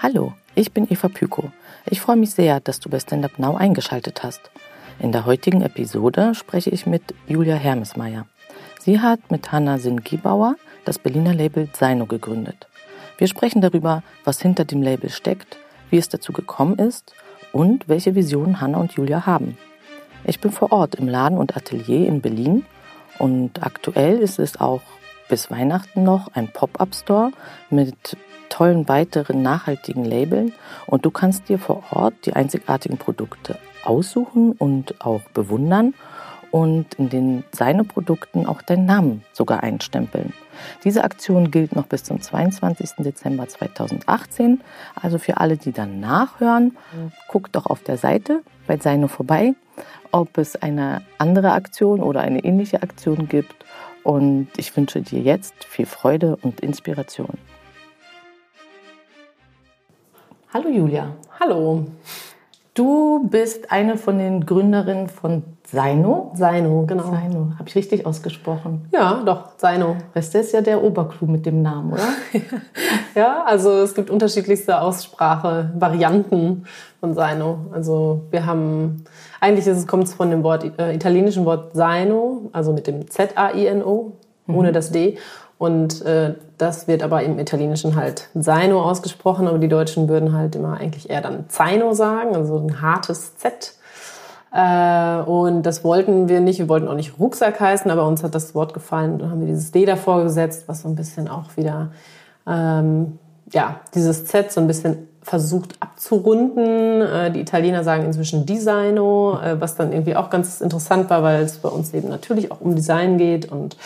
Hallo, ich bin Eva Pyko. Ich freue mich sehr, dass du bei Stand Up Now eingeschaltet hast. In der heutigen Episode spreche ich mit Julia Hermesmeier. Sie hat mit Hanna Singibauer das Berliner Label Seino gegründet. Wir sprechen darüber, was hinter dem Label steckt, wie es dazu gekommen ist und welche Visionen Hanna und Julia haben. Ich bin vor Ort im Laden und Atelier in Berlin und aktuell ist es auch bis Weihnachten noch ein Pop-up-Store mit tollen weiteren nachhaltigen Labeln und du kannst dir vor Ort die einzigartigen Produkte aussuchen und auch bewundern und in den seine Produkten auch deinen Namen sogar einstempeln. Diese Aktion gilt noch bis zum 22. Dezember 2018. Also für alle, die dann nachhören, guckt doch auf der Seite bei Seino vorbei, ob es eine andere Aktion oder eine ähnliche Aktion gibt. Und ich wünsche dir jetzt viel Freude und Inspiration. Hallo Julia. Hallo. Du bist eine von den Gründerinnen von Seino. Seino, genau. Seino, habe ich richtig ausgesprochen? Ja, doch, Seino. Das ist ja der Oberclou mit dem Namen, oder? ja, also es gibt unterschiedlichste Aussprache-Varianten von Seino. Also wir haben, eigentlich ist es, kommt es von dem Wort, äh, italienischen Wort Seino, also mit dem Z-A-I-N-O, ohne mhm. das D. Und äh, das wird aber im Italienischen halt Zaino ausgesprochen, aber die Deutschen würden halt immer eigentlich eher dann Zaino sagen, also ein hartes Z. Äh, und das wollten wir nicht, wir wollten auch nicht Rucksack heißen, aber uns hat das Wort gefallen. Dann haben wir dieses D davor gesetzt, was so ein bisschen auch wieder, ähm, ja, dieses Z so ein bisschen versucht abzurunden. Äh, die Italiener sagen inzwischen Designo, äh, was dann irgendwie auch ganz interessant war, weil es bei uns eben natürlich auch um Design geht und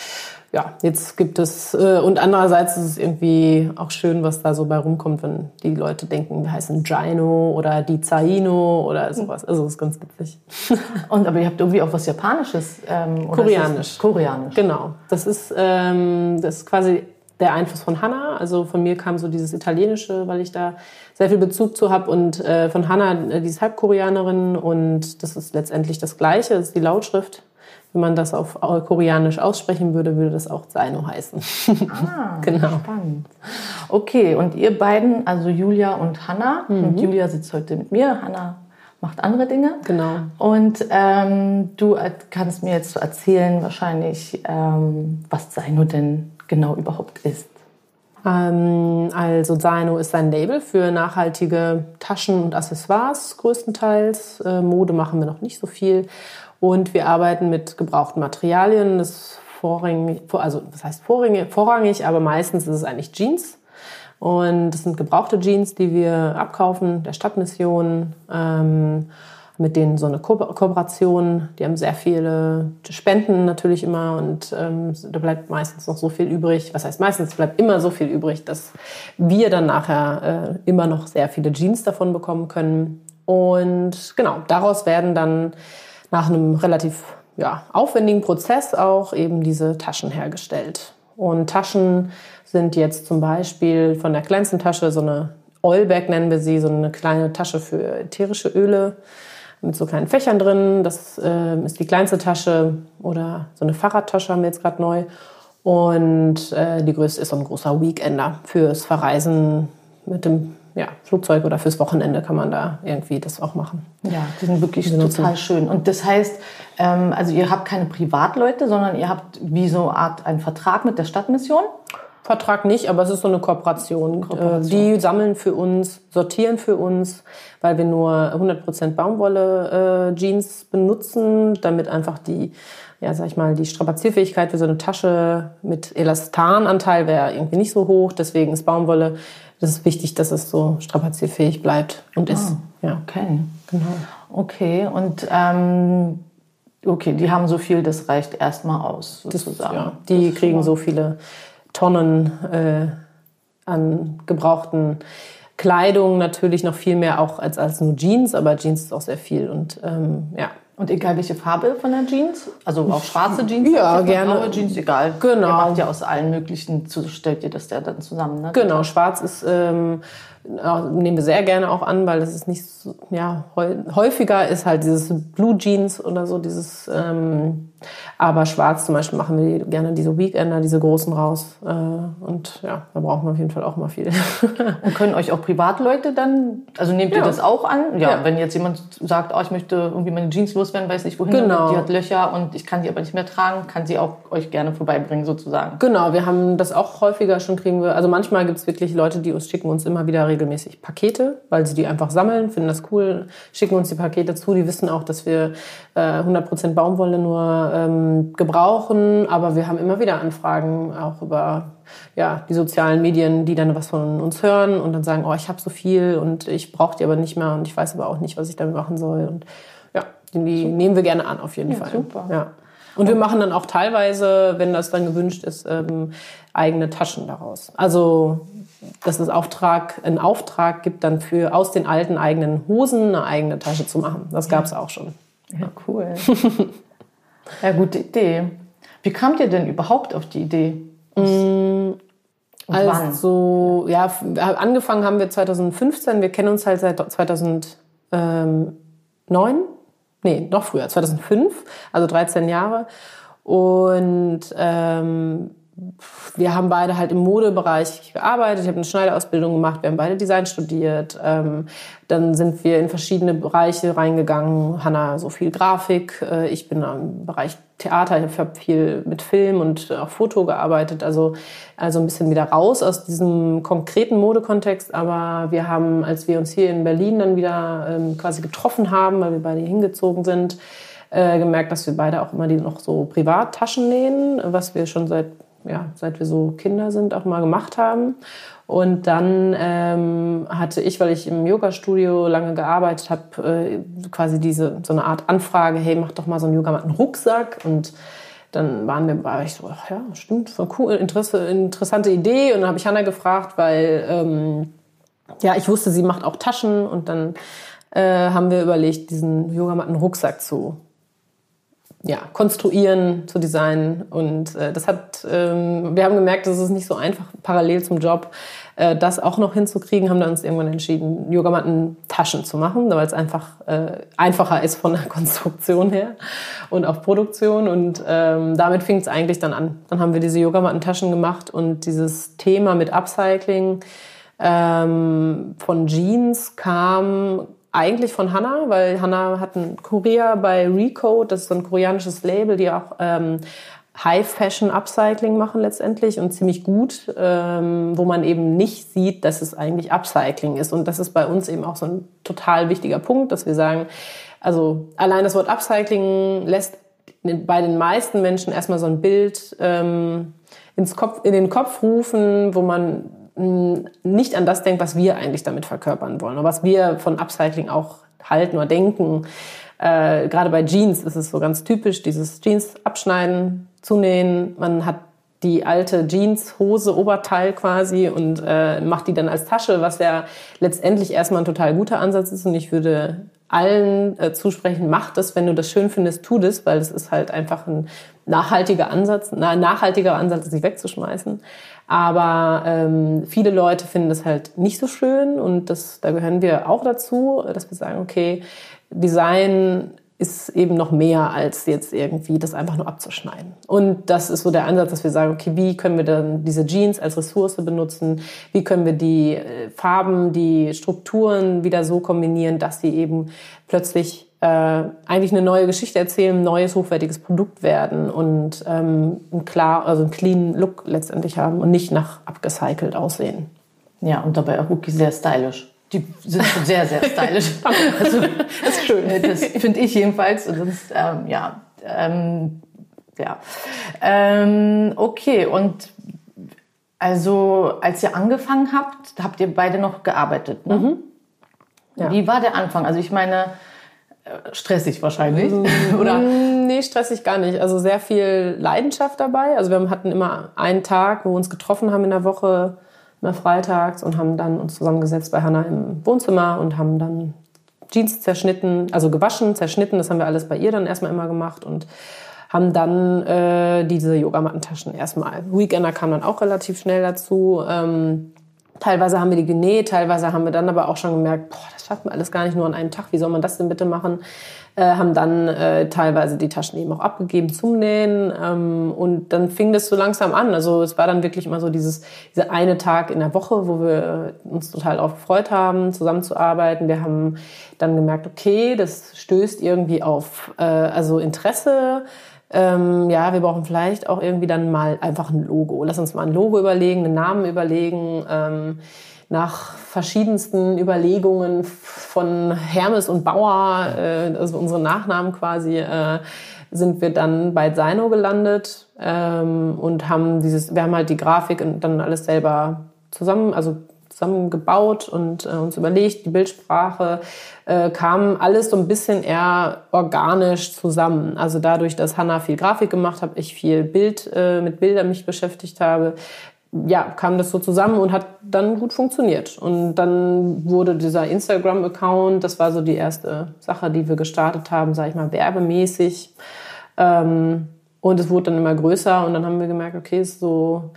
ja, jetzt gibt es, äh, und andererseits ist es irgendwie auch schön, was da so bei rumkommt, wenn die Leute denken, wir heißen Gino oder Di Zaino oder sowas. Also das ist ganz witzig. Und aber ihr habt irgendwie auch was Japanisches. Ähm, Koreanisch. Koreanisch. Genau. Das ist, ähm, das ist quasi der Einfluss von Hannah. Also von mir kam so dieses Italienische, weil ich da sehr viel Bezug zu habe. Und äh, von Hannah, äh, die ist Halbkoreanerin und das ist letztendlich das Gleiche, das ist die Lautschrift wenn man das auf Koreanisch aussprechen würde, würde das auch Zaino heißen. Ah, genau. Spannend. Okay, und ihr beiden, also Julia und Hanna, mhm. und Julia sitzt heute mit mir, Hanna macht andere Dinge. Genau. Und ähm, du kannst mir jetzt erzählen, wahrscheinlich, ähm, was Zaino denn genau überhaupt ist. Ähm, also Zaino ist ein Label für nachhaltige Taschen und Accessoires größtenteils. Äh, Mode machen wir noch nicht so viel. Und wir arbeiten mit gebrauchten Materialien. Das vorrangig, also das heißt vorrangig, vorrangig, aber meistens ist es eigentlich Jeans. Und das sind gebrauchte Jeans, die wir abkaufen, der Stadtmission, ähm, mit denen so eine Ko Kooperation. Die haben sehr viele Spenden natürlich immer und ähm, da bleibt meistens noch so viel übrig. Was heißt meistens? bleibt immer so viel übrig, dass wir dann nachher äh, immer noch sehr viele Jeans davon bekommen können. Und genau, daraus werden dann nach einem relativ ja, aufwendigen Prozess auch eben diese Taschen hergestellt. Und Taschen sind jetzt zum Beispiel von der kleinsten Tasche so eine Oilbag nennen wir sie, so eine kleine Tasche für ätherische Öle mit so kleinen Fächern drin. Das äh, ist die kleinste Tasche oder so eine Fahrradtasche haben wir jetzt gerade neu. Und äh, die größte ist so ein großer Weekender fürs Verreisen mit dem ja, Flugzeug oder fürs Wochenende kann man da irgendwie das auch machen. Ja, die sind wirklich die total schön. Und das heißt, ähm, also ihr habt keine Privatleute, sondern ihr habt wie so eine Art einen Vertrag mit der Stadtmission? Vertrag nicht, aber es ist so eine Kooperation. Kooperation. Die sammeln für uns, sortieren für uns, weil wir nur 100% Baumwolle äh, Jeans benutzen, damit einfach die ja, sag ich mal, die Strapazierfähigkeit für so eine Tasche mit Elastananteil wäre irgendwie nicht so hoch. Deswegen ist Baumwolle das ist wichtig, dass es so strapazierfähig bleibt und ist. Ah, ja. Okay, genau. Okay, und ähm, okay, die haben so viel, das reicht erstmal aus, sozusagen. Das, ja, die das kriegen so viele Tonnen äh, an gebrauchten Kleidung, natürlich noch viel mehr auch als, als nur Jeans, aber Jeans ist auch sehr viel und ähm, ja, und egal welche Farbe von der Jeans? Also auch schwarze Jeans? Ja, gerne. Blaue Jeans, egal. Genau. Ihr macht ja aus allen möglichen, stellt ihr das ja dann zusammen, ne? Genau, schwarz ist ähm, nehmen wir sehr gerne auch an, weil das ist nicht so, ja, häufiger ist halt dieses Blue Jeans oder so, dieses, ähm, aber schwarz zum Beispiel machen wir gerne diese Weekender, diese großen raus. Äh, und ja, da brauchen wir auf jeden Fall auch mal viel. und können euch auch Privatleute dann, also nehmt ihr ja. das auch an? Ja, ja, wenn jetzt jemand sagt, oh, ich möchte irgendwie meine Jeans loswerden, weiß nicht wohin, genau. die hat Löcher und ich kann die aber nicht mehr tragen, kann sie auch euch gerne vorbeibringen sozusagen. Genau, wir haben das auch häufiger schon kriegen wir, also manchmal gibt es wirklich Leute, die uns schicken uns immer wieder regelmäßig Pakete, weil sie die einfach sammeln, finden das cool, schicken uns die Pakete zu, die wissen auch, dass wir äh, 100% Baumwolle nur ähm, gebrauchen, aber wir haben immer wieder Anfragen auch über ja, die sozialen Medien, die dann was von uns hören und dann sagen, oh, ich habe so viel und ich brauche die aber nicht mehr und ich weiß aber auch nicht, was ich damit machen soll und ja, die, die nehmen wir gerne an auf jeden ja, Fall. Super. Ja. Und wir machen dann auch teilweise, wenn das dann gewünscht ist, ähm, eigene Taschen daraus. Also dass es Auftrag, einen Auftrag gibt, dann für aus den alten eigenen Hosen eine eigene Tasche zu machen. Das gab es auch schon. Ja, cool. ja, gute Idee. Wie kamt ihr denn überhaupt auf die Idee? Mm, also, ja, angefangen haben wir 2015. Wir kennen uns halt seit 2009. Nee, noch früher, 2005, also 13 Jahre. Und ähm, wir haben beide halt im Modebereich gearbeitet. Ich habe eine Schneiderausbildung gemacht. Wir haben beide Design studiert. Ähm, dann sind wir in verschiedene Bereiche reingegangen. Hanna so viel Grafik. Äh, ich bin im Bereich Theater. Ich habe viel mit Film und auch Foto gearbeitet. Also, also ein bisschen wieder raus aus diesem konkreten Modekontext. Aber wir haben, als wir uns hier in Berlin dann wieder ähm, quasi getroffen haben, weil wir beide hingezogen sind, äh, gemerkt, dass wir beide auch immer die noch so Privattaschen nähen, was wir schon seit ja, seit wir so Kinder sind, auch mal gemacht haben. Und dann ähm, hatte ich, weil ich im Yoga-Studio lange gearbeitet habe, äh, quasi diese so eine Art Anfrage, hey, mach doch mal so einen Yogamatten-Rucksack. Und dann waren wir, war ich so, ach ja, stimmt, voll cool, Interesse, interessante Idee. Und dann habe ich Hanna gefragt, weil ähm, ja, ich wusste, sie macht auch Taschen. Und dann äh, haben wir überlegt, diesen Yogamatten-Rucksack zu ja, konstruieren, zu designen. Und äh, das hat, ähm, wir haben gemerkt, das ist nicht so einfach, parallel zum Job äh, das auch noch hinzukriegen, haben dann uns irgendwann entschieden, Yogamatten Taschen zu machen, weil es einfach äh, einfacher ist von der Konstruktion her und auch Produktion. Und ähm, damit fing es eigentlich dann an. Dann haben wir diese Yogamatten Taschen gemacht und dieses Thema mit Upcycling ähm, von Jeans kam eigentlich von Hanna, weil Hanna hat einen Kurier bei Recode, das ist so ein koreanisches Label, die auch ähm, High-Fashion-Upcycling machen letztendlich und ziemlich gut, ähm, wo man eben nicht sieht, dass es eigentlich Upcycling ist. Und das ist bei uns eben auch so ein total wichtiger Punkt, dass wir sagen, also allein das Wort Upcycling lässt bei den meisten Menschen erstmal so ein Bild ähm, ins Kopf, in den Kopf rufen, wo man nicht an das denkt, was wir eigentlich damit verkörpern wollen oder was wir von Upcycling auch halten oder denken. Äh, gerade bei Jeans ist es so ganz typisch, dieses Jeans abschneiden, zunähen. Man hat die alte Jeans-Hose, Oberteil quasi und äh, macht die dann als Tasche, was ja letztendlich erstmal ein total guter Ansatz ist. Und ich würde allen äh, zusprechen, mach das, wenn du das schön findest, tu das, weil es ist halt einfach ein nachhaltiger Ansatz, ein nachhaltiger Ansatz, sich wegzuschmeißen. Aber ähm, viele Leute finden das halt nicht so schön und das, da gehören wir auch dazu, dass wir sagen, okay, Design ist eben noch mehr als jetzt irgendwie das einfach nur abzuschneiden. Und das ist so der Ansatz, dass wir sagen, okay, wie können wir dann diese Jeans als Ressource benutzen? Wie können wir die äh, Farben, die Strukturen wieder so kombinieren, dass sie eben plötzlich äh, eigentlich eine neue Geschichte erzählen, ein neues hochwertiges Produkt werden und ähm, ein klar, also einen clean Look letztendlich haben und nicht nach abgecycelt aussehen. Ja, und dabei auch wirklich sehr stylisch. Die sind schon sehr, sehr stylisch. also, das ist schön. Das finde ich jedenfalls. Und das, ähm, ja, ähm, ja. Ähm, okay, und also als ihr angefangen habt, habt ihr beide noch gearbeitet. Ne? Mhm. Ja. Wie war der Anfang? Also ich meine, äh, stressig wahrscheinlich, mm, oder? Nee, stressig gar nicht. Also sehr viel Leidenschaft dabei. Also wir hatten immer einen Tag, wo wir uns getroffen haben in der Woche, immer freitags und haben dann uns zusammengesetzt bei Hannah im Wohnzimmer und haben dann Jeans zerschnitten, also gewaschen, zerschnitten. Das haben wir alles bei ihr dann erstmal immer gemacht und haben dann äh, diese Yogamattentaschen erstmal. Weekender kam dann auch relativ schnell dazu. Ähm, Teilweise haben wir die genäht, teilweise haben wir dann aber auch schon gemerkt, boah, das schafft man alles gar nicht nur an einem Tag. Wie soll man das denn bitte machen? Äh, haben dann äh, teilweise die Taschen eben auch abgegeben zum Nähen ähm, und dann fing das so langsam an. Also es war dann wirklich immer so dieses dieser eine Tag in der Woche, wo wir uns total darauf gefreut haben, zusammenzuarbeiten. Wir haben dann gemerkt, okay, das stößt irgendwie auf äh, also Interesse. Ähm, ja, wir brauchen vielleicht auch irgendwie dann mal einfach ein Logo. Lass uns mal ein Logo überlegen, einen Namen überlegen. Ähm, nach verschiedensten Überlegungen von Hermes und Bauer, äh, also unsere Nachnamen quasi, äh, sind wir dann bei Sino gelandet ähm, und haben dieses, wir haben halt die Grafik und dann alles selber zusammen, also zusammengebaut und äh, uns überlegt, die Bildsprache äh, kam alles so ein bisschen eher organisch zusammen. Also dadurch, dass Hannah viel Grafik gemacht hat, ich viel Bild äh, mit Bildern mich beschäftigt habe, ja, kam das so zusammen und hat dann gut funktioniert. Und dann wurde dieser Instagram-Account, das war so die erste Sache, die wir gestartet haben, sage ich mal, werbemäßig. Ähm, und es wurde dann immer größer und dann haben wir gemerkt, okay, ist so,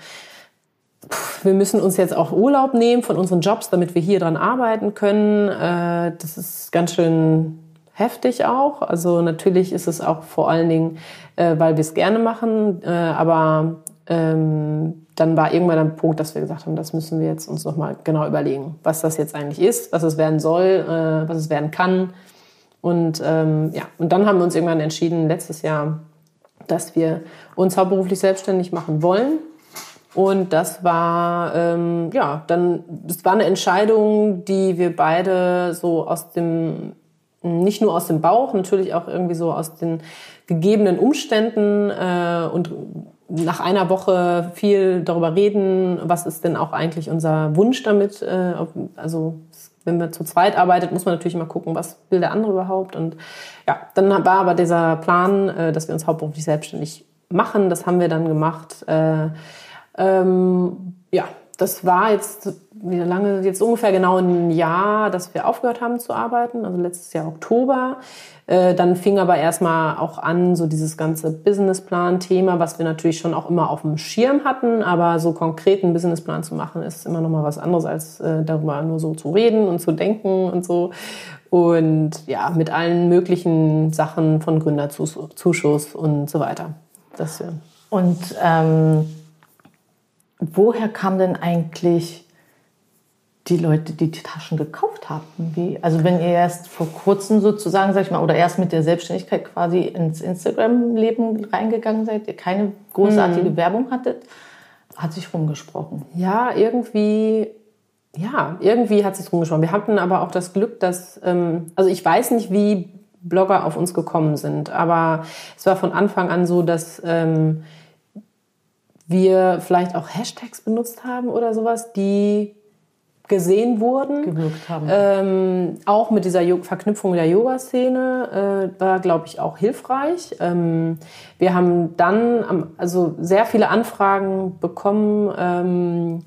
wir müssen uns jetzt auch Urlaub nehmen von unseren Jobs, damit wir hier dran arbeiten können. Äh, das ist ganz schön heftig auch. Also natürlich ist es auch vor allen Dingen, äh, weil wir es gerne machen, äh, aber ähm, dann war irgendwann ein Punkt, dass wir gesagt haben, das müssen wir jetzt uns nochmal genau überlegen, was das jetzt eigentlich ist, was es werden soll, was es werden kann. Und ähm, ja, und dann haben wir uns irgendwann entschieden, letztes Jahr, dass wir uns hauptberuflich selbstständig machen wollen. Und das war, ähm, ja, dann, das war eine Entscheidung, die wir beide so aus dem, nicht nur aus dem Bauch, natürlich auch irgendwie so aus den gegebenen Umständen äh, und nach einer Woche viel darüber reden, was ist denn auch eigentlich unser Wunsch damit. Äh, also wenn man zu zweit arbeitet, muss man natürlich immer gucken, was will der andere überhaupt. Und ja, dann war aber dieser Plan, äh, dass wir uns hauptberuflich selbstständig machen. Das haben wir dann gemacht. Äh, ähm, ja, das war jetzt wie lange, jetzt ungefähr genau ein Jahr, dass wir aufgehört haben zu arbeiten, also letztes Jahr Oktober. Äh, dann fing aber erstmal auch an, so dieses ganze Businessplan-Thema, was wir natürlich schon auch immer auf dem Schirm hatten, aber so konkreten Businessplan zu machen, ist immer noch mal was anderes, als äh, darüber nur so zu reden und zu denken und so. Und ja, mit allen möglichen Sachen von Gründerzuschuss und so weiter. Das, ja. Und ähm, woher kam denn eigentlich die Leute, die die Taschen gekauft haben? Wie, also wenn ihr erst vor kurzem sozusagen, sag ich mal, oder erst mit der Selbstständigkeit quasi ins Instagram-Leben reingegangen seid, ihr keine großartige mhm. Werbung hattet, hat sich rumgesprochen. Ja, irgendwie, ja, irgendwie hat sich rumgesprochen. Wir hatten aber auch das Glück, dass, ähm, also ich weiß nicht, wie Blogger auf uns gekommen sind, aber es war von Anfang an so, dass ähm, wir vielleicht auch Hashtags benutzt haben oder sowas, die gesehen wurden. Gewirkt haben. Ähm, auch mit dieser Verknüpfung der Yoga-Szene äh, war, glaube ich, auch hilfreich. Ähm, wir haben dann also sehr viele Anfragen bekommen, ähm,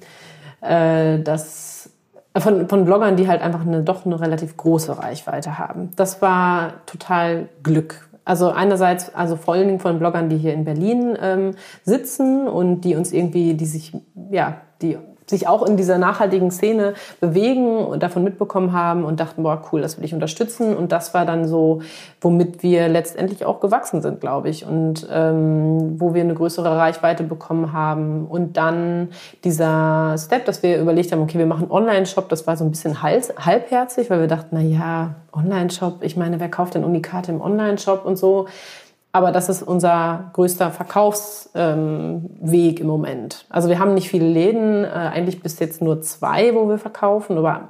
äh, dass von, von Bloggern, die halt einfach eine, doch eine relativ große Reichweite haben. Das war total Glück. Also einerseits, also vor allen Dingen von Bloggern, die hier in Berlin ähm, sitzen und die uns irgendwie, die sich, ja, die sich auch in dieser nachhaltigen Szene bewegen und davon mitbekommen haben und dachten, boah, cool, das will ich unterstützen. Und das war dann so, womit wir letztendlich auch gewachsen sind, glaube ich. Und ähm, wo wir eine größere Reichweite bekommen haben. Und dann dieser Step, dass wir überlegt haben, okay, wir machen Online-Shop, das war so ein bisschen halbherzig, weil wir dachten, na ja, Online-Shop, ich meine, wer kauft denn Unikate im Online-Shop und so. Aber das ist unser größter Verkaufsweg ähm, im Moment. Also wir haben nicht viele Läden, äh, eigentlich bis jetzt nur zwei, wo wir verkaufen. Aber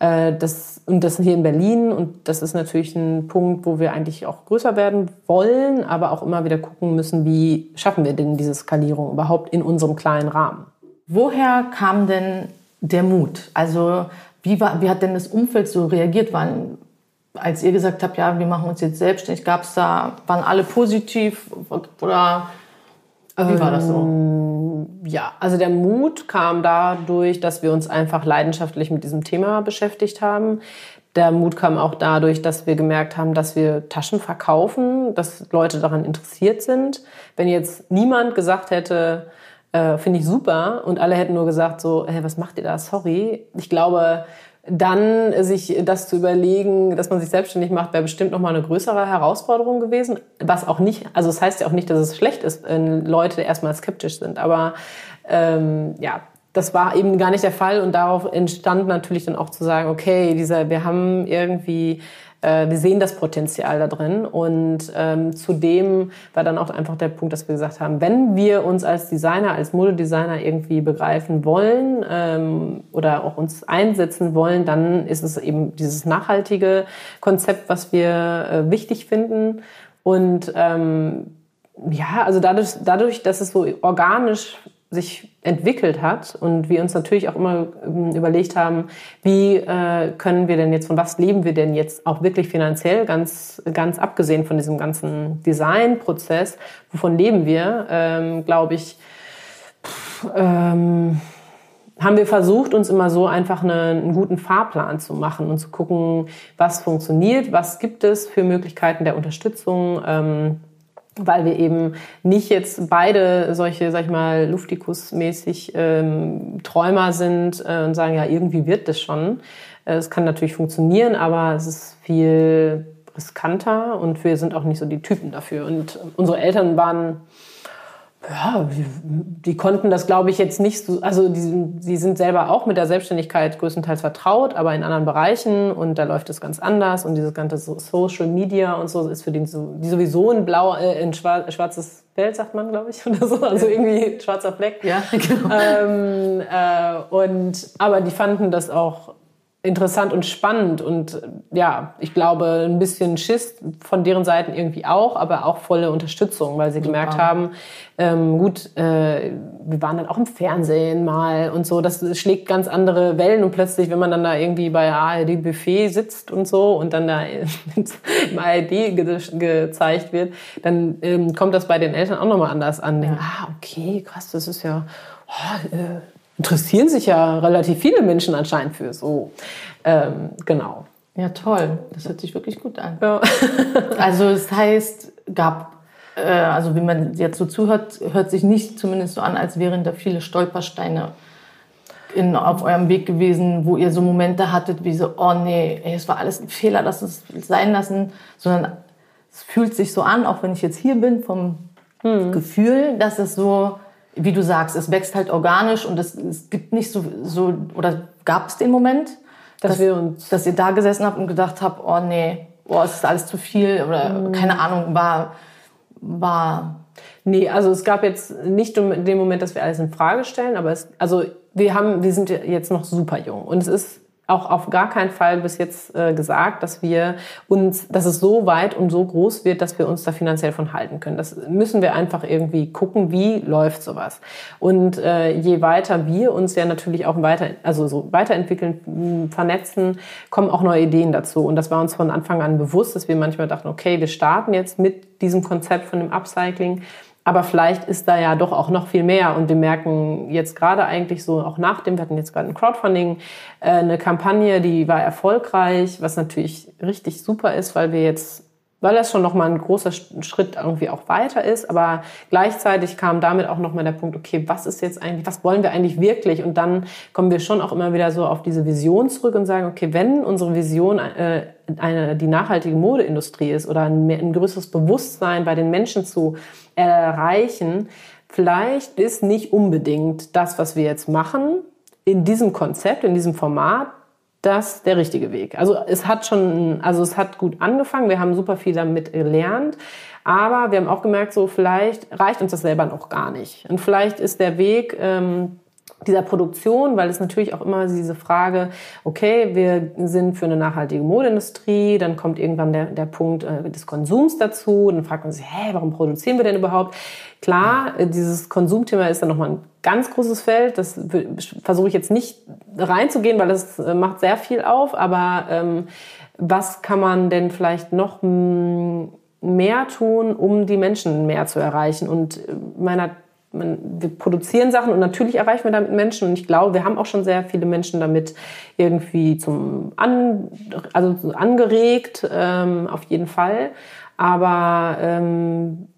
äh, das und das hier in Berlin und das ist natürlich ein Punkt, wo wir eigentlich auch größer werden wollen, aber auch immer wieder gucken müssen, wie schaffen wir denn diese Skalierung überhaupt in unserem kleinen Rahmen. Woher kam denn der Mut? Also wie, war, wie hat denn das Umfeld so reagiert? Waren, als ihr gesagt habt, ja, wir machen uns jetzt selbstständig, gab es da, waren alle positiv oder wie war das so? Ähm, ja, also der Mut kam dadurch, dass wir uns einfach leidenschaftlich mit diesem Thema beschäftigt haben. Der Mut kam auch dadurch, dass wir gemerkt haben, dass wir Taschen verkaufen, dass Leute daran interessiert sind. Wenn jetzt niemand gesagt hätte, äh, finde ich super. Und alle hätten nur gesagt so, hey, was macht ihr da? Sorry. Ich glaube, dann sich das zu überlegen, dass man sich selbstständig macht, wäre bestimmt noch mal eine größere Herausforderung gewesen. Was auch nicht, also es das heißt ja auch nicht, dass es schlecht ist, wenn Leute erstmal skeptisch sind. Aber ähm, ja, das war eben gar nicht der Fall und darauf entstand natürlich dann auch zu sagen, okay, dieser, wir haben irgendwie äh, wir sehen das Potenzial da drin. Und ähm, zudem war dann auch einfach der Punkt, dass wir gesagt haben, wenn wir uns als Designer, als Modedesigner irgendwie begreifen wollen ähm, oder auch uns einsetzen wollen, dann ist es eben dieses nachhaltige Konzept, was wir äh, wichtig finden. Und ähm, ja, also dadurch, dadurch, dass es so organisch sich entwickelt hat und wir uns natürlich auch immer ähm, überlegt haben, wie äh, können wir denn jetzt, von was leben wir denn jetzt auch wirklich finanziell, ganz, ganz abgesehen von diesem ganzen Designprozess, wovon leben wir, ähm, glaube ich, pff, ähm, haben wir versucht, uns immer so einfach eine, einen guten Fahrplan zu machen und zu gucken, was funktioniert, was gibt es für Möglichkeiten der Unterstützung. Ähm, weil wir eben nicht jetzt beide solche, sag ich mal, Luftikus-mäßig ähm, Träumer sind äh, und sagen, ja, irgendwie wird das schon. Äh, es kann natürlich funktionieren, aber es ist viel riskanter und wir sind auch nicht so die Typen dafür. Und unsere Eltern waren ja, die, konnten das, glaube ich, jetzt nicht so, also die, die sind selber auch mit der Selbstständigkeit größtenteils vertraut, aber in anderen Bereichen und da läuft es ganz anders und dieses ganze Social Media und so ist für die, die sowieso ein blau, äh, ein schwarzes Feld, sagt man, glaube ich, oder so, also irgendwie schwarzer Fleck. Ja, genau. Ähm, äh, und, aber die fanden das auch interessant und spannend und ja, ich glaube, ein bisschen Schiss von deren Seiten irgendwie auch, aber auch volle Unterstützung, weil sie Super. gemerkt haben, ähm, gut, äh, wir waren dann auch im Fernsehen mal und so, das schlägt ganz andere Wellen und plötzlich, wenn man dann da irgendwie bei ARD Buffet sitzt und so und dann da im ARD ge gezeigt wird, dann ähm, kommt das bei den Eltern auch nochmal anders an. Ja. ah, okay, krass, das ist ja, oh, äh, interessieren sich ja relativ viele Menschen anscheinend für so. Ähm, genau. Ja, toll. Das hört sich wirklich gut an. Ja. also das heißt, gab, äh, also wie man jetzt so zuhört, hört sich nicht zumindest so an, als wären da viele Stolpersteine in, auf eurem Weg gewesen, wo ihr so Momente hattet, wie so, oh nee, ey, es war alles ein Fehler, lass es sein lassen, sondern es fühlt sich so an, auch wenn ich jetzt hier bin, vom hm. Gefühl, dass es so wie du sagst, es wächst halt organisch und es, es gibt nicht so, so oder gab es den Moment, dass, dass, wir uns, dass ihr da gesessen habt und gedacht habt, oh nee, oh, es ist alles zu viel oder mhm. keine Ahnung, war, war. Nee, also es gab jetzt nicht den Moment, dass wir alles in Frage stellen, aber es, also wir haben, wir sind jetzt noch super jung und es ist auch auf gar keinen Fall bis jetzt äh, gesagt, dass wir uns, dass es so weit und so groß wird, dass wir uns da finanziell von halten können. Das müssen wir einfach irgendwie gucken, wie läuft sowas. Und äh, je weiter wir uns ja natürlich auch weiter, also so weiterentwickeln, vernetzen, kommen auch neue Ideen dazu. Und das war uns von Anfang an bewusst, dass wir manchmal dachten, okay, wir starten jetzt mit diesem Konzept von dem Upcycling aber vielleicht ist da ja doch auch noch viel mehr. Und wir merken jetzt gerade eigentlich so, auch nach dem, wir hatten jetzt gerade ein Crowdfunding, äh, eine Kampagne, die war erfolgreich, was natürlich richtig super ist, weil wir jetzt weil das schon nochmal ein großer Schritt irgendwie auch weiter ist. Aber gleichzeitig kam damit auch nochmal der Punkt, okay, was ist jetzt eigentlich, was wollen wir eigentlich wirklich? Und dann kommen wir schon auch immer wieder so auf diese Vision zurück und sagen, okay, wenn unsere Vision äh, eine, die nachhaltige Modeindustrie ist oder ein, ein größeres Bewusstsein bei den Menschen zu erreichen, vielleicht ist nicht unbedingt das, was wir jetzt machen, in diesem Konzept, in diesem Format, das der richtige Weg. Also es hat schon, also es hat gut angefangen. Wir haben super viel damit gelernt. Aber wir haben auch gemerkt, so vielleicht reicht uns das selber noch gar nicht. Und vielleicht ist der Weg, ähm, dieser Produktion, weil es natürlich auch immer diese Frage, okay, wir sind für eine nachhaltige Modeindustrie, dann kommt irgendwann der, der Punkt äh, des Konsums dazu, dann fragt man sich, hä, warum produzieren wir denn überhaupt? Klar, äh, dieses Konsumthema ist dann nochmal ein ganz großes Feld, das versuche ich jetzt nicht reinzugehen, weil das äh, macht sehr viel auf, aber ähm, was kann man denn vielleicht noch mehr tun, um die Menschen mehr zu erreichen? Und meiner man, wir produzieren Sachen und natürlich erreichen wir damit Menschen. Und ich glaube, wir haben auch schon sehr viele Menschen damit irgendwie zum an, also angeregt, ähm, auf jeden Fall. Aber ähm,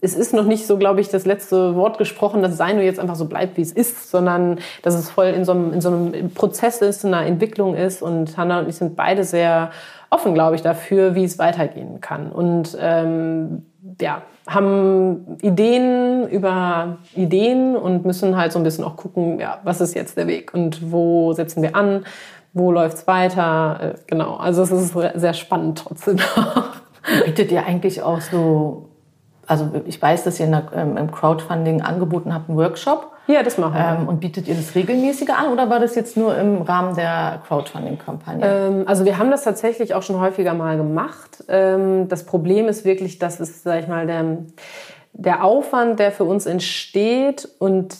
es ist noch nicht so, glaube ich, das letzte Wort gesprochen, dass Seino jetzt einfach so bleibt, wie es ist, sondern dass es voll in so einem, in so einem Prozess ist, in einer Entwicklung ist. Und Hannah und ich sind beide sehr offen, glaube ich, dafür, wie es weitergehen kann. Und ähm, ja, haben Ideen über Ideen und müssen halt so ein bisschen auch gucken, ja, was ist jetzt der Weg und wo setzen wir an, wo läuft's weiter. Äh, genau, also es ist sehr spannend trotzdem. Bietet ihr eigentlich auch so also ich weiß, dass ihr der, ähm, im Crowdfunding angeboten habt, einen Workshop. Ja, das machen wir. Ähm, und bietet ihr das regelmäßiger an oder war das jetzt nur im Rahmen der Crowdfunding-Kampagne? Ähm, also wir haben das tatsächlich auch schon häufiger mal gemacht. Ähm, das Problem ist wirklich, dass es, sag ich mal, der, der Aufwand, der für uns entsteht und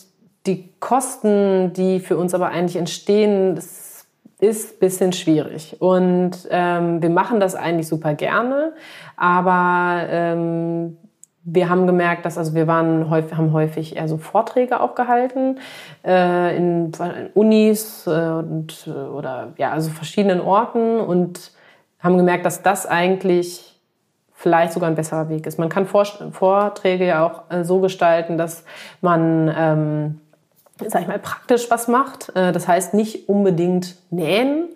die Kosten, die für uns aber eigentlich entstehen, das ist ein bisschen schwierig. Und ähm, wir machen das eigentlich super gerne, aber ähm, wir haben gemerkt, dass also wir waren häufig, haben häufig eher so Vorträge auch gehalten äh, in, in, Unis äh, und äh, oder ja also verschiedenen Orten und haben gemerkt, dass das eigentlich vielleicht sogar ein besserer Weg ist. Man kann Vor Vorträge ja auch äh, so gestalten, dass man ähm, sag ich mal praktisch was macht. Äh, das heißt nicht unbedingt nähen,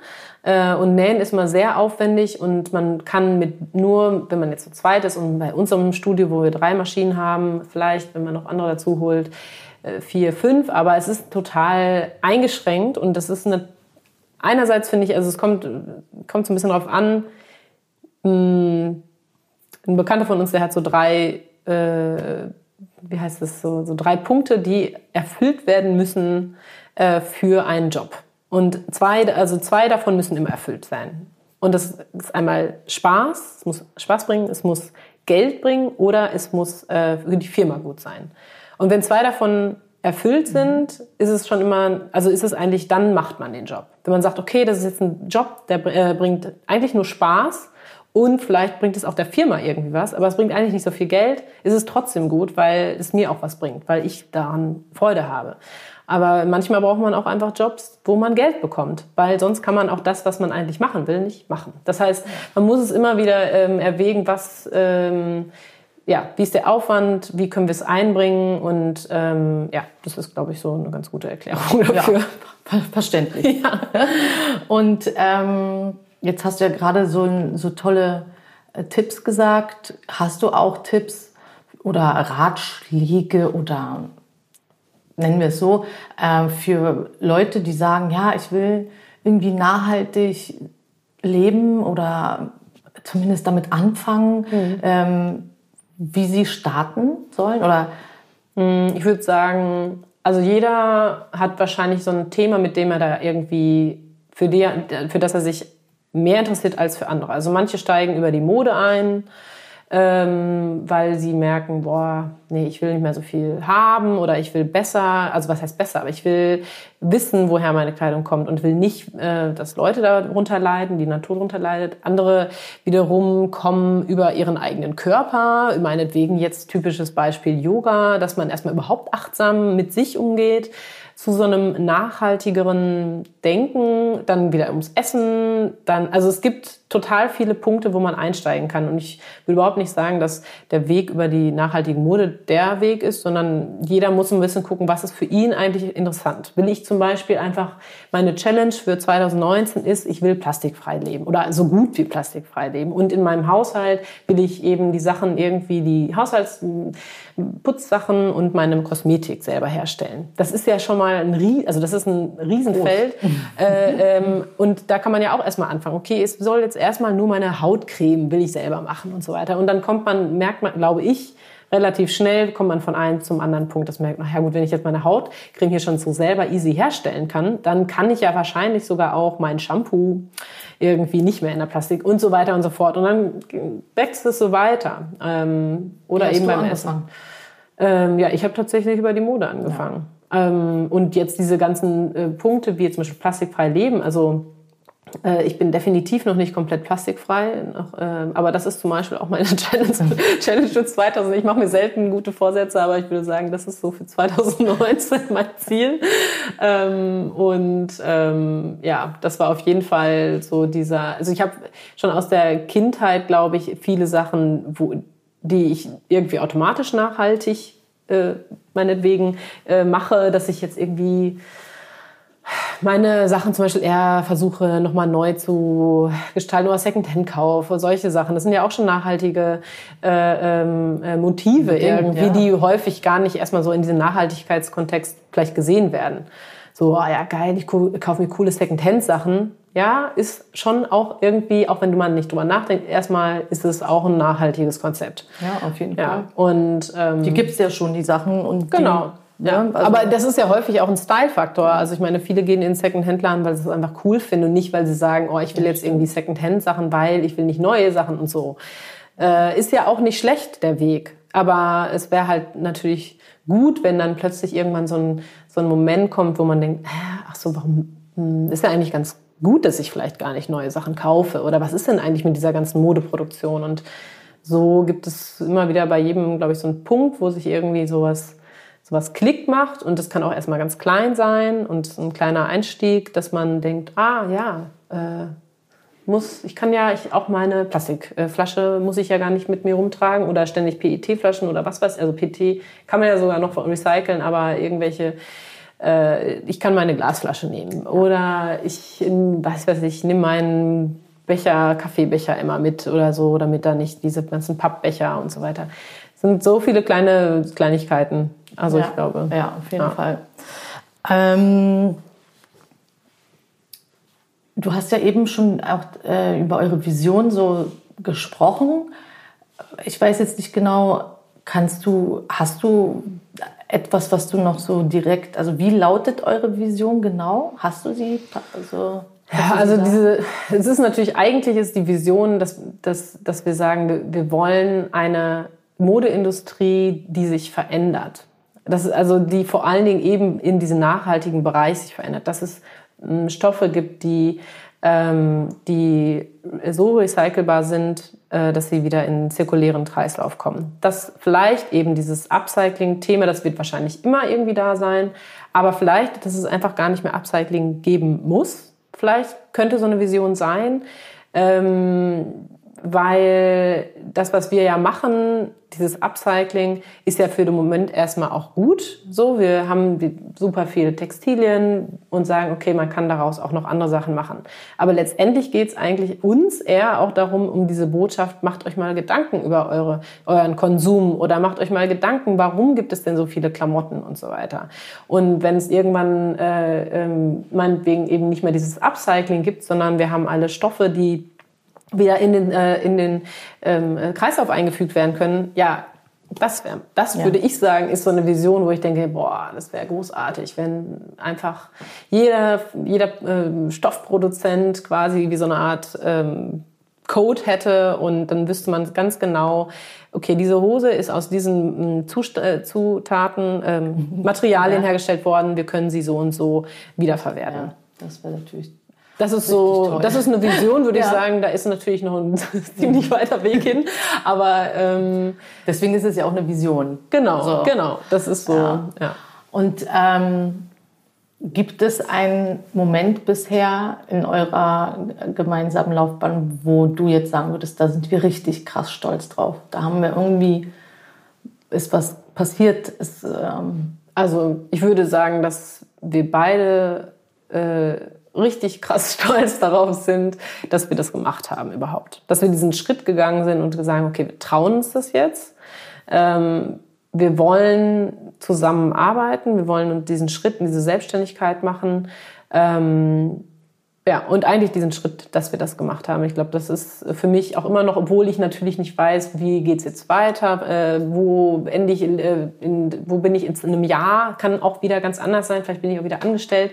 äh, und Nähen ist mal sehr aufwendig und man kann mit nur, wenn man jetzt zu zweit ist und bei unserem Studio, wo wir drei Maschinen haben, vielleicht, wenn man noch andere dazu holt, äh, vier, fünf, aber es ist total eingeschränkt und das ist eine, einerseits finde ich, also es kommt, kommt so ein bisschen drauf an, hm, ein Bekannter von uns, der hat so drei, äh, wie heißt das, so, so drei Punkte, die erfüllt werden müssen äh, für einen Job. Und zwei, also zwei davon müssen immer erfüllt sein. Und das ist einmal Spaß, es muss Spaß bringen, es muss Geld bringen oder es muss äh, für die Firma gut sein. Und wenn zwei davon erfüllt sind, ist es schon immer, also ist es eigentlich, dann macht man den Job. Wenn man sagt, okay, das ist jetzt ein Job, der äh, bringt eigentlich nur Spaß und vielleicht bringt es auch der Firma irgendwie was, aber es bringt eigentlich nicht so viel Geld, ist es trotzdem gut, weil es mir auch was bringt, weil ich daran Freude habe. Aber manchmal braucht man auch einfach Jobs, wo man Geld bekommt, weil sonst kann man auch das, was man eigentlich machen will, nicht machen. Das heißt, man muss es immer wieder ähm, erwägen, was, ähm, ja, wie ist der Aufwand, wie können wir es einbringen und ähm, ja, das ist, glaube ich, so eine ganz gute Erklärung dafür. Ja, verständlich. Ja. Und ähm, jetzt hast du ja gerade so, so tolle äh, Tipps gesagt. Hast du auch Tipps oder Ratschläge oder nennen wir es so, äh, für Leute, die sagen, ja, ich will irgendwie nachhaltig leben oder zumindest damit anfangen, mhm. ähm, wie sie starten sollen? Oder hm, ich würde sagen, also jeder hat wahrscheinlich so ein Thema, mit dem er da irgendwie für, die, für das er sich mehr interessiert als für andere. Also manche steigen über die Mode ein, ähm, weil sie merken, boah, nee, ich will nicht mehr so viel haben oder ich will besser, also was heißt besser, aber ich will wissen, woher meine Kleidung kommt und will nicht, äh, dass Leute darunter leiden, die Natur darunter leidet. Andere wiederum kommen über ihren eigenen Körper, meinetwegen jetzt typisches Beispiel Yoga, dass man erstmal überhaupt achtsam mit sich umgeht zu so einem nachhaltigeren Denken, dann wieder ums Essen, dann, also es gibt total viele Punkte, wo man einsteigen kann. Und ich will überhaupt nicht sagen, dass der Weg über die nachhaltige Mode der Weg ist, sondern jeder muss ein bisschen gucken, was ist für ihn eigentlich interessant. Will ich zum Beispiel einfach, meine Challenge für 2019 ist, ich will plastikfrei leben oder so gut wie plastikfrei leben. Und in meinem Haushalt will ich eben die Sachen irgendwie, die Haushaltsputzsachen und meine Kosmetik selber herstellen. Das ist ja schon mal ein, Rie also das ist ein Riesenfeld. Äh, ähm, und da kann man ja auch erstmal anfangen. Okay, es soll jetzt erstmal nur meine Hautcreme will ich selber machen und so weiter. Und dann kommt man, merkt man, glaube ich, relativ schnell kommt man von einem zum anderen Punkt. Das merkt man, ja gut, wenn ich jetzt meine Hautcreme hier schon so selber easy herstellen kann, dann kann ich ja wahrscheinlich sogar auch mein Shampoo irgendwie nicht mehr in der Plastik und so weiter und so fort. Und dann wächst es so weiter. Ähm, oder eben beim Essen. Ähm, ja, ich habe tatsächlich über die Mode angefangen. Ähm, und jetzt diese ganzen äh, Punkte, wie jetzt zum Beispiel plastikfrei leben, also äh, ich bin definitiv noch nicht komplett plastikfrei, noch, äh, aber das ist zum Beispiel auch meine Challenge, Challenge für 2000. Ich mache mir selten gute Vorsätze, aber ich würde sagen, das ist so für 2019 mein Ziel. Ähm, und ähm, ja, das war auf jeden Fall so dieser. Also ich habe schon aus der Kindheit, glaube ich, viele Sachen, wo die ich irgendwie automatisch nachhaltig äh, meinetwegen äh, mache, dass ich jetzt irgendwie meine Sachen zum Beispiel eher versuche, nochmal neu zu gestalten oder Secondhand kaufe, solche Sachen. Das sind ja auch schon nachhaltige äh, ähm, äh, Motive Bedingt, irgendwie, ja. die häufig gar nicht erstmal so in diesem Nachhaltigkeitskontext vielleicht gesehen werden. So, oh ja, geil, ich kaufe mir coole Secondhand-Sachen. Ja, ist schon auch irgendwie, auch wenn du mal nicht drüber nachdenkst, erstmal ist es auch ein nachhaltiges Konzept. Ja, auf jeden ja. Fall. Und, ähm, die gibt's ja schon, die Sachen. Und genau. Die ja, also aber das ist ja häufig auch ein Style-Faktor. Also ich meine, viele gehen in Second-Hand-Laden, weil sie es einfach cool finden und nicht, weil sie sagen, oh, ich will jetzt irgendwie Second-Hand-Sachen, weil ich will nicht neue Sachen und so. Äh, ist ja auch nicht schlecht, der Weg. Aber es wäre halt natürlich gut, wenn dann plötzlich irgendwann so ein, so ein Moment kommt, wo man denkt, ach so, warum, hm, ist ja eigentlich ganz gut, dass ich vielleicht gar nicht neue Sachen kaufe. Oder was ist denn eigentlich mit dieser ganzen Modeproduktion? Und so gibt es immer wieder bei jedem, glaube ich, so einen Punkt, wo sich irgendwie sowas sowas Klick macht und das kann auch erstmal ganz klein sein und ein kleiner Einstieg, dass man denkt, ah ja, äh, muss, ich kann ja ich, auch meine Plastikflasche muss ich ja gar nicht mit mir rumtragen oder ständig PET-Flaschen oder was weiß, also PET kann man ja sogar noch recyceln, aber irgendwelche äh, ich kann meine Glasflasche nehmen oder ich weiß weiß ich nehme meinen Becher, Kaffeebecher immer mit oder so, damit da nicht diese ganzen Pappbecher und so weiter. Es sind so viele kleine Kleinigkeiten, also ja. ich glaube. Ja, auf jeden ja. Fall. Ähm, du hast ja eben schon auch äh, über eure Vision so gesprochen. Ich weiß jetzt nicht genau, kannst du, hast du etwas, was du noch so direkt, also wie lautet eure Vision genau? Hast du sie? Also, ja, also diese, es ist natürlich, eigentlich ist die Vision, dass, dass, dass wir sagen, wir, wollen eine Modeindustrie, die sich verändert. Das ist also die vor allen Dingen eben in diesem nachhaltigen Bereich sich verändert, dass es ähm, Stoffe gibt, die, ähm, die so recycelbar sind, äh, dass sie wieder in zirkulären Kreislauf kommen. Das vielleicht eben dieses Upcycling-Thema, das wird wahrscheinlich immer irgendwie da sein, aber vielleicht, dass es einfach gar nicht mehr Upcycling geben muss. Vielleicht könnte so eine Vision sein. Ähm, weil das, was wir ja machen, dieses Upcycling, ist ja für den Moment erstmal auch gut. So, wir haben super viele Textilien und sagen, okay, man kann daraus auch noch andere Sachen machen. Aber letztendlich geht es eigentlich uns eher auch darum, um diese Botschaft, macht euch mal Gedanken über eure, euren Konsum oder macht euch mal Gedanken, warum gibt es denn so viele Klamotten und so weiter. Und wenn es irgendwann äh, ähm, meinetwegen eben nicht mehr dieses Upcycling gibt, sondern wir haben alle Stoffe, die wieder in den, äh, in den ähm, Kreislauf eingefügt werden können, ja, das wäre, das ja. würde ich sagen, ist so eine Vision, wo ich denke, boah, das wäre großartig, wenn einfach jeder, jeder ähm, Stoffproduzent quasi wie so eine Art ähm, Code hätte und dann wüsste man ganz genau, okay, diese Hose ist aus diesen ähm, Zust äh, Zutaten, ähm, Materialien ja. hergestellt worden, wir können sie so und so wiederverwerten. Ja, das wäre natürlich das ist so, das ist eine Vision, würde ja. ich sagen. Da ist natürlich noch ein ziemlich weiter Weg hin. Aber ähm, deswegen ist es ja auch eine Vision. Genau, so. genau. Das ist so. Ja. ja. Und ähm, gibt es einen Moment bisher in eurer gemeinsamen Laufbahn, wo du jetzt sagen würdest, da sind wir richtig krass stolz drauf. Da haben wir irgendwie ist was passiert. Ist, ähm also ich würde sagen, dass wir beide äh, richtig krass stolz darauf sind, dass wir das gemacht haben überhaupt. Dass wir diesen Schritt gegangen sind und gesagt haben, okay, wir trauen uns das jetzt. Ähm, wir wollen zusammenarbeiten, wir wollen diesen Schritt in diese Selbstständigkeit machen. Ähm, ja, und eigentlich diesen Schritt, dass wir das gemacht haben. Ich glaube, das ist für mich auch immer noch, obwohl ich natürlich nicht weiß, wie geht's jetzt weiter, äh, wo ende ich in, äh, in, wo bin ich in einem Jahr, kann auch wieder ganz anders sein, vielleicht bin ich auch wieder angestellt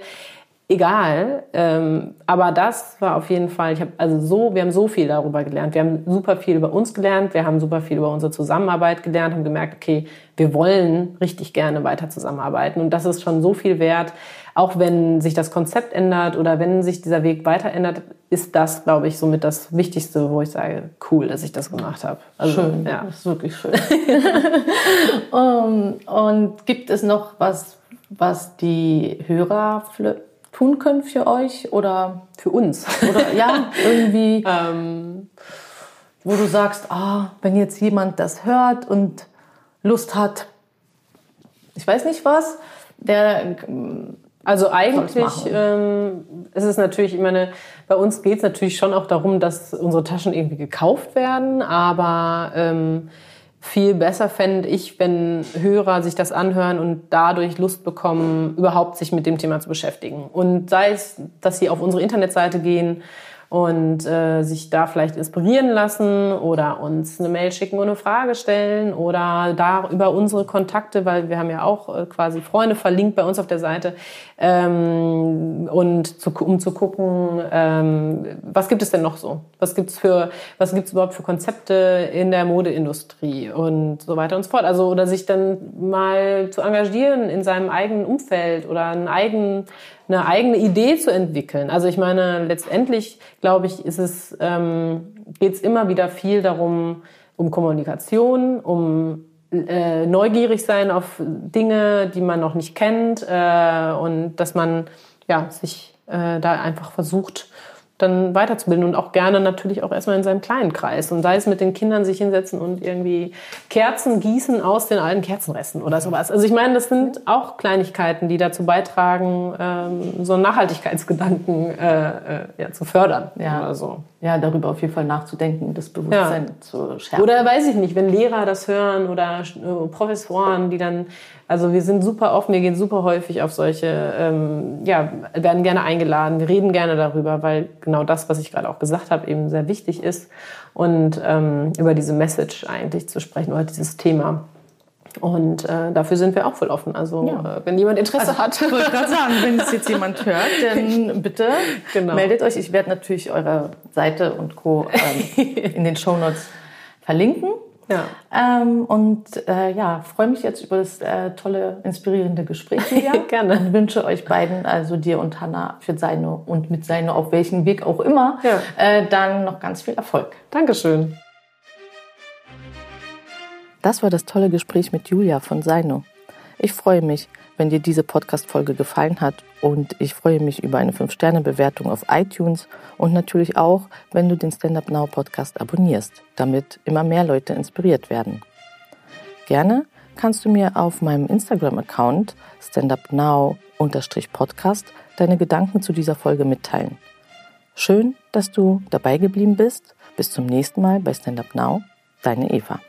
egal. Ähm, aber das war auf jeden Fall, ich habe also so, wir haben so viel darüber gelernt. Wir haben super viel über uns gelernt, wir haben super viel über unsere Zusammenarbeit gelernt, haben gemerkt, okay, wir wollen richtig gerne weiter zusammenarbeiten. Und das ist schon so viel wert. Auch wenn sich das Konzept ändert oder wenn sich dieser Weg weiter ändert, ist das, glaube ich, somit das Wichtigste, wo ich sage, cool, dass ich das gemacht habe. Also, schön, ja. Das ist wirklich schön. um, und gibt es noch was, was die Hörer tun können für euch oder für uns? Oder ja, irgendwie. ähm, wo du sagst, ah, wenn jetzt jemand das hört und Lust hat, ich weiß nicht was, der also eigentlich ähm, ist es natürlich, ich meine, bei uns geht es natürlich schon auch darum, dass unsere Taschen irgendwie gekauft werden, aber ähm, viel besser fände ich, wenn Hörer sich das anhören und dadurch Lust bekommen, überhaupt sich mit dem Thema zu beschäftigen. Und sei es, dass sie auf unsere Internetseite gehen, und äh, sich da vielleicht inspirieren lassen oder uns eine Mail schicken und eine Frage stellen oder da über unsere Kontakte, weil wir haben ja auch äh, quasi Freunde verlinkt bei uns auf der Seite ähm, und zu, um zu gucken, ähm, was gibt es denn noch so? Was gibt's für was gibt's überhaupt für Konzepte in der Modeindustrie und so weiter und so fort. Also oder sich dann mal zu engagieren in seinem eigenen Umfeld oder einen eigenen eine eigene Idee zu entwickeln. Also ich meine, letztendlich glaube ich, ist es ähm, geht es immer wieder viel darum um Kommunikation, um äh, neugierig sein auf Dinge, die man noch nicht kennt äh, und dass man ja sich äh, da einfach versucht dann weiterzubilden und auch gerne natürlich auch erstmal in seinem kleinen Kreis. Und sei es mit den Kindern sich hinsetzen und irgendwie Kerzen gießen aus den alten Kerzenresten oder sowas. Also ich meine, das sind auch Kleinigkeiten, die dazu beitragen, ähm, so einen Nachhaltigkeitsgedanken äh, äh, ja, zu fördern. Ja. Oder so. Ja, darüber auf jeden Fall nachzudenken, das Bewusstsein ja. zu schärfen. Oder weiß ich nicht, wenn Lehrer das hören oder äh, Professoren, die dann also wir sind super offen, wir gehen super häufig auf solche, ähm, ja, werden gerne eingeladen, wir reden gerne darüber, weil genau das, was ich gerade auch gesagt habe, eben sehr wichtig ist. Und ähm, über diese Message eigentlich zu sprechen oder dieses Thema. Und äh, dafür sind wir auch voll offen. Also ja. äh, wenn jemand Interesse also, hat. Ich wollte gerade sagen, wenn es jetzt jemand hört, dann bitte genau. meldet euch. Ich werde natürlich eure Seite und Co. Ähm, in den Show Notes verlinken. Ja. Ähm, und äh, ja, freue mich jetzt über das äh, tolle, inspirierende Gespräch, Julia. Gerne. Und wünsche euch beiden, also dir und Hanna, für seine und mit seine, auf welchem Weg auch immer, ja. äh, dann noch ganz viel Erfolg. Dankeschön. Das war das tolle Gespräch mit Julia von Seino. Ich freue mich, wenn dir diese Podcast-Folge gefallen hat und ich freue mich über eine 5-Sterne-Bewertung auf iTunes und natürlich auch, wenn du den Stand Up Now Podcast abonnierst, damit immer mehr Leute inspiriert werden. Gerne kannst du mir auf meinem Instagram-Account standupnow-podcast deine Gedanken zu dieser Folge mitteilen. Schön, dass du dabei geblieben bist. Bis zum nächsten Mal bei Stand Up Now. Deine Eva.